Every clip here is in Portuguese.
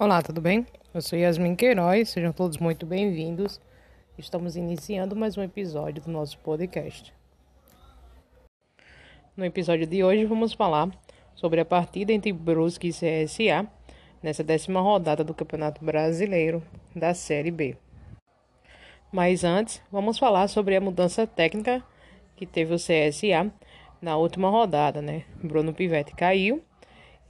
Olá, tudo bem? Eu sou Yasmin Queiroz, sejam todos muito bem-vindos. Estamos iniciando mais um episódio do nosso podcast. No episódio de hoje vamos falar sobre a partida entre Brusque e CSA nessa décima rodada do Campeonato Brasileiro da Série B. Mas antes, vamos falar sobre a mudança técnica que teve o CSA na última rodada, né? Bruno Pivetti caiu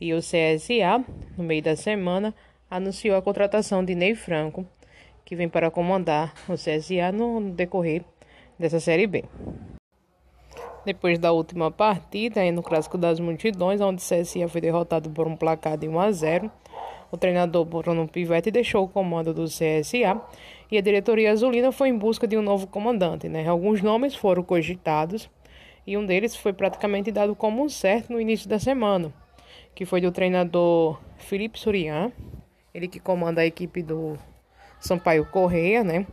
e o CSA, no meio da semana, anunciou a contratação de Ney Franco, que vem para comandar o CSA no decorrer dessa Série B. Depois da última partida, no Clássico das Multidões, onde o CSA foi derrotado por um placar de 1 a 0, o treinador Bruno Pivetti deixou o comando do CSA e a diretoria azulina foi em busca de um novo comandante. Né? Alguns nomes foram cogitados e um deles foi praticamente dado como um certo no início da semana, que foi do treinador Felipe Surian, ele que comanda a equipe do Sampaio Correia, né?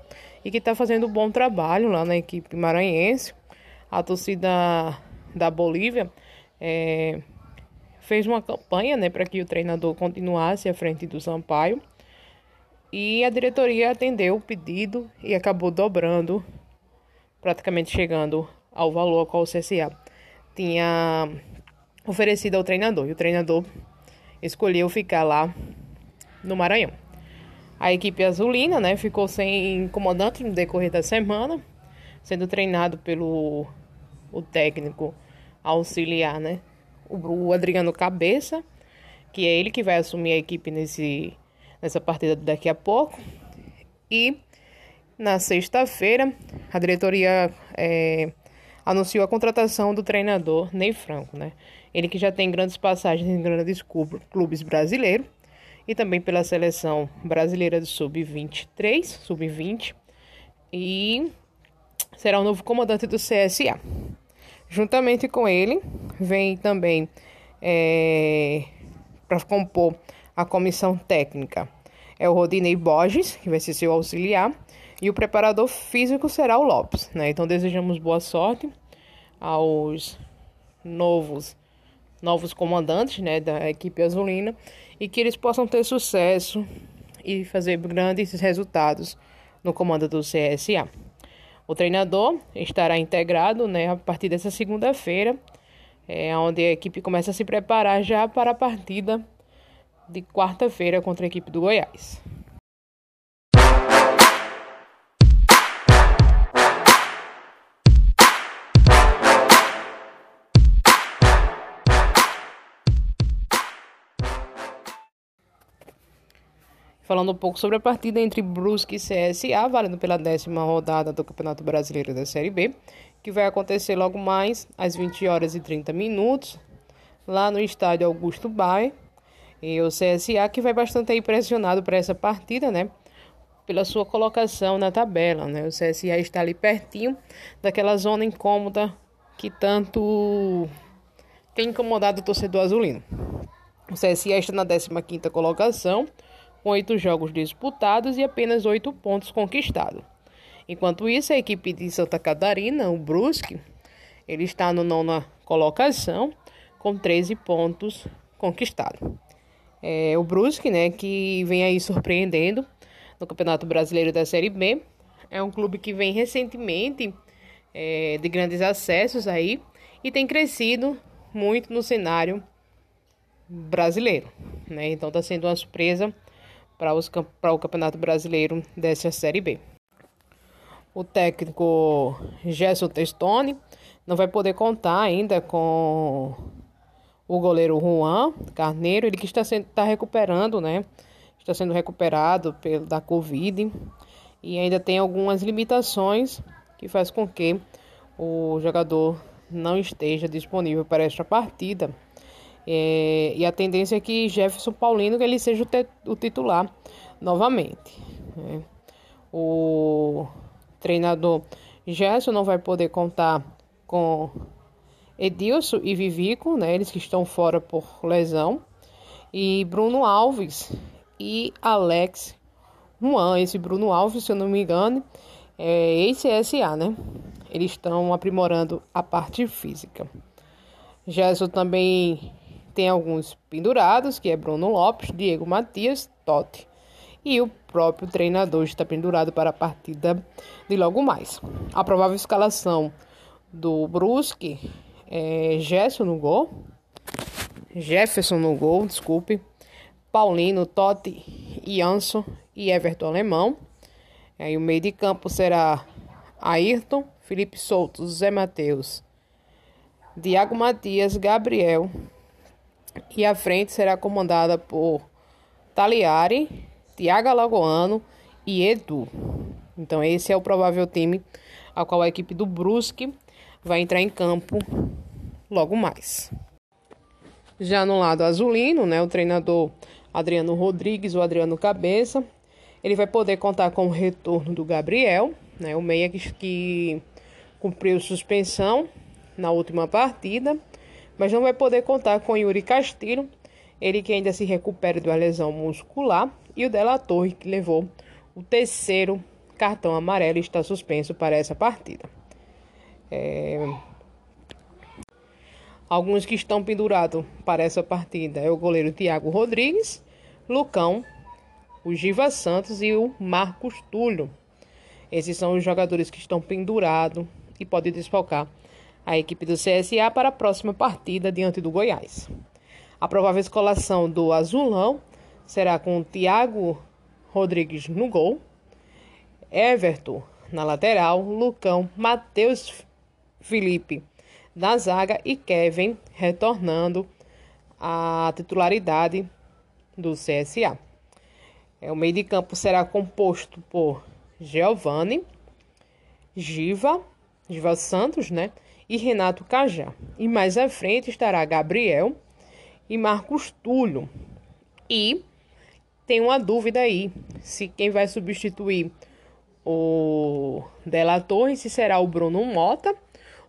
E que está fazendo um bom trabalho lá na equipe maranhense. A torcida da Bolívia é, fez uma campanha né, para que o treinador continuasse à frente do Sampaio. E a diretoria atendeu o pedido e acabou dobrando, praticamente chegando ao valor qual o CSA tinha oferecido ao treinador. E o treinador escolheu ficar lá no Maranhão. A equipe azulina né, ficou sem comandante no decorrer da semana, sendo treinado pelo o técnico auxiliar, né, o Adriano Cabeça, que é ele que vai assumir a equipe nesse, nessa partida daqui a pouco. E na sexta-feira, a diretoria é, anunciou a contratação do treinador Ney Franco, né? Ele que já tem grandes passagens em grandes clubes brasileiros e também pela seleção brasileira do sub-23, sub-20, e será o novo comandante do CSA. Juntamente com ele, vem também é, para compor a comissão técnica é o Rodinei Borges, que vai ser seu auxiliar, e o preparador físico será o Lopes. Né? Então desejamos boa sorte aos novos novos comandantes né, da equipe azulina e que eles possam ter sucesso e fazer grandes resultados no comando do CSA. O treinador estará integrado né, a partir dessa segunda-feira, é, onde a equipe começa a se preparar já para a partida de quarta-feira contra a equipe do Goiás. Falando um pouco sobre a partida entre Brusque e CSA, valendo pela décima rodada do Campeonato Brasileiro da Série B, que vai acontecer logo mais às 20 horas e 30 minutos, lá no estádio Augusto Baia. E o CSA que vai bastante impressionado para essa partida, né? Pela sua colocação na tabela, né? O CSA está ali pertinho daquela zona incômoda que tanto tem incomodado o torcedor azulino. O CSA está na 15ª colocação, com oito jogos disputados e apenas oito pontos conquistados. Enquanto isso, a equipe de Santa Catarina, o Brusque, ele está no nona colocação com 13 pontos conquistados. É, o Brusque, né, que vem aí surpreendendo no Campeonato Brasileiro da Série B, é um clube que vem recentemente é, de grandes acessos aí e tem crescido muito no cenário brasileiro, né? Então está sendo uma surpresa para, o Campeonato Brasileiro dessa Série B. O técnico Gerson Testoni não vai poder contar ainda com o goleiro Juan Carneiro, ele que está, sendo, está recuperando, né? Está sendo recuperado pelo, da Covid e ainda tem algumas limitações que faz com que o jogador não esteja disponível para esta partida. É, e a tendência é que Jefferson Paulino ele seja o, te, o titular novamente. Né? O treinador Gerson não vai poder contar com Edilson e Vivico, né? eles que estão fora por lesão, e Bruno Alves e Alex Juan. Esse Bruno Alves, se eu não me engano, é ex-CSA, né? Eles estão aprimorando a parte física. Gerson também tem alguns pendurados, que é Bruno Lopes, Diego Matias, Totti. E o próprio treinador está pendurado para a partida de logo mais. A provável escalação do Brusque é Gerson no gol, Jefferson no gol, desculpe, Paulino, Totti, Jansson e Everton Alemão. Aí o meio de campo será Ayrton, Felipe Souto, Zé Matheus, Diago Matias, Gabriel. E a frente será comandada por Taliari, Tiago Alagoano e Edu. Então esse é o provável time a qual a equipe do Brusque vai entrar em campo logo mais. Já no lado azulino, né, o treinador Adriano Rodrigues, o Adriano Cabeça, ele vai poder contar com o retorno do Gabriel, né, o meia que, que cumpriu suspensão na última partida, mas não vai poder contar com Yuri Castilho, ele que ainda se recupera de uma lesão muscular, e o Della Torre, que levou o terceiro cartão amarelo e está suspenso para essa partida. É... Alguns que estão pendurados para essa partida é o goleiro Thiago Rodrigues, Lucão, o Giva Santos e o Marcos Túlio. Esses são os jogadores que estão pendurados e podem desfalcar a equipe do CSA para a próxima partida diante do Goiás. A provável escalação do Azulão será com Thiago Rodrigues no gol, Everton na lateral, Lucão, Matheus Felipe na zaga e Kevin retornando à titularidade do CSA. É, o meio de campo será composto por Giovanni, Giva, Giva Santos, né? E Renato Cajá. E mais à frente estará Gabriel e Marcos Túlio. E tem uma dúvida aí se quem vai substituir o Della se será o Bruno Mota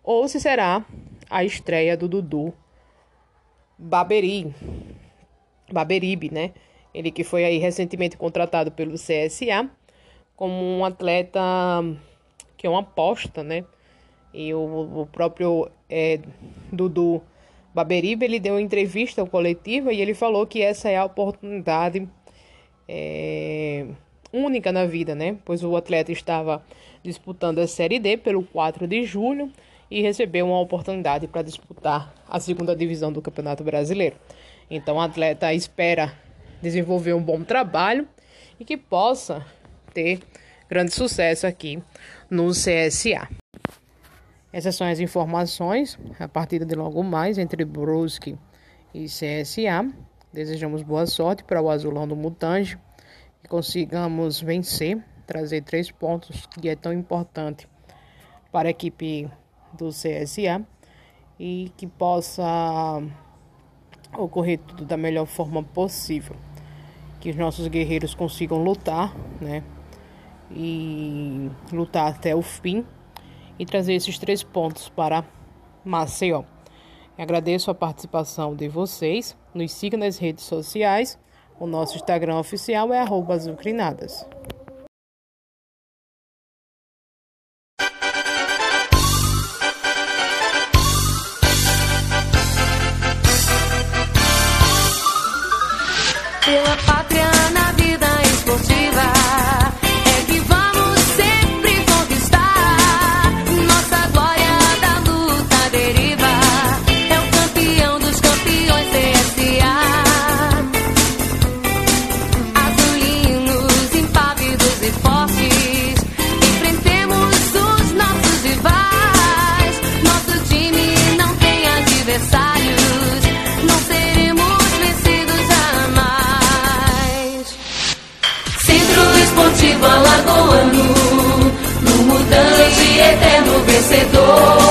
ou se será a estreia do Dudu Baberi, Baberibe, né? Ele que foi aí recentemente contratado pelo CSA como um atleta que é uma aposta, né? E o, o próprio é, Dudu Baberibe, ele deu uma entrevista coletiva e ele falou que essa é a oportunidade é, única na vida, né? Pois o atleta estava disputando a Série D pelo 4 de julho e recebeu uma oportunidade para disputar a segunda divisão do Campeonato Brasileiro. Então, o atleta espera desenvolver um bom trabalho e que possa ter grande sucesso aqui no CSA. Essas são as informações, a partida de logo mais entre Brusque e CSA. Desejamos boa sorte para o Azulão do Mutange, que consigamos vencer, trazer três pontos, que é tão importante para a equipe do CSA e que possa ocorrer tudo da melhor forma possível. Que os nossos guerreiros consigam lutar, né? E lutar até o fim e trazer esses três pontos para Maceió. Agradeço a participação de vocês. Nos siga nas redes sociais. O nosso Instagram oficial é azucrinadas. Pela é pátria oh.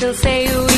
she'll say,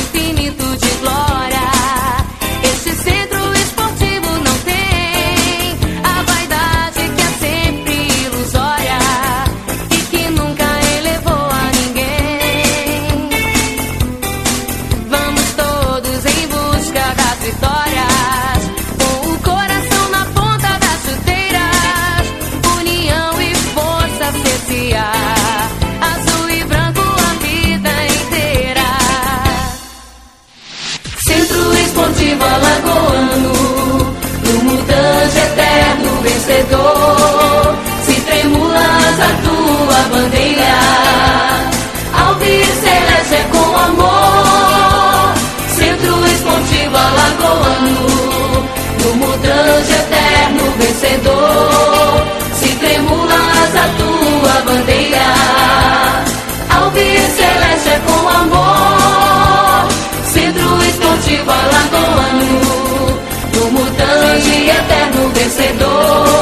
No mutante eterno vencedor. Se tremulas a tua bandeira, Alves Celeste é com amor. Centro Esportivo Alagoano, No mutante eterno vencedor.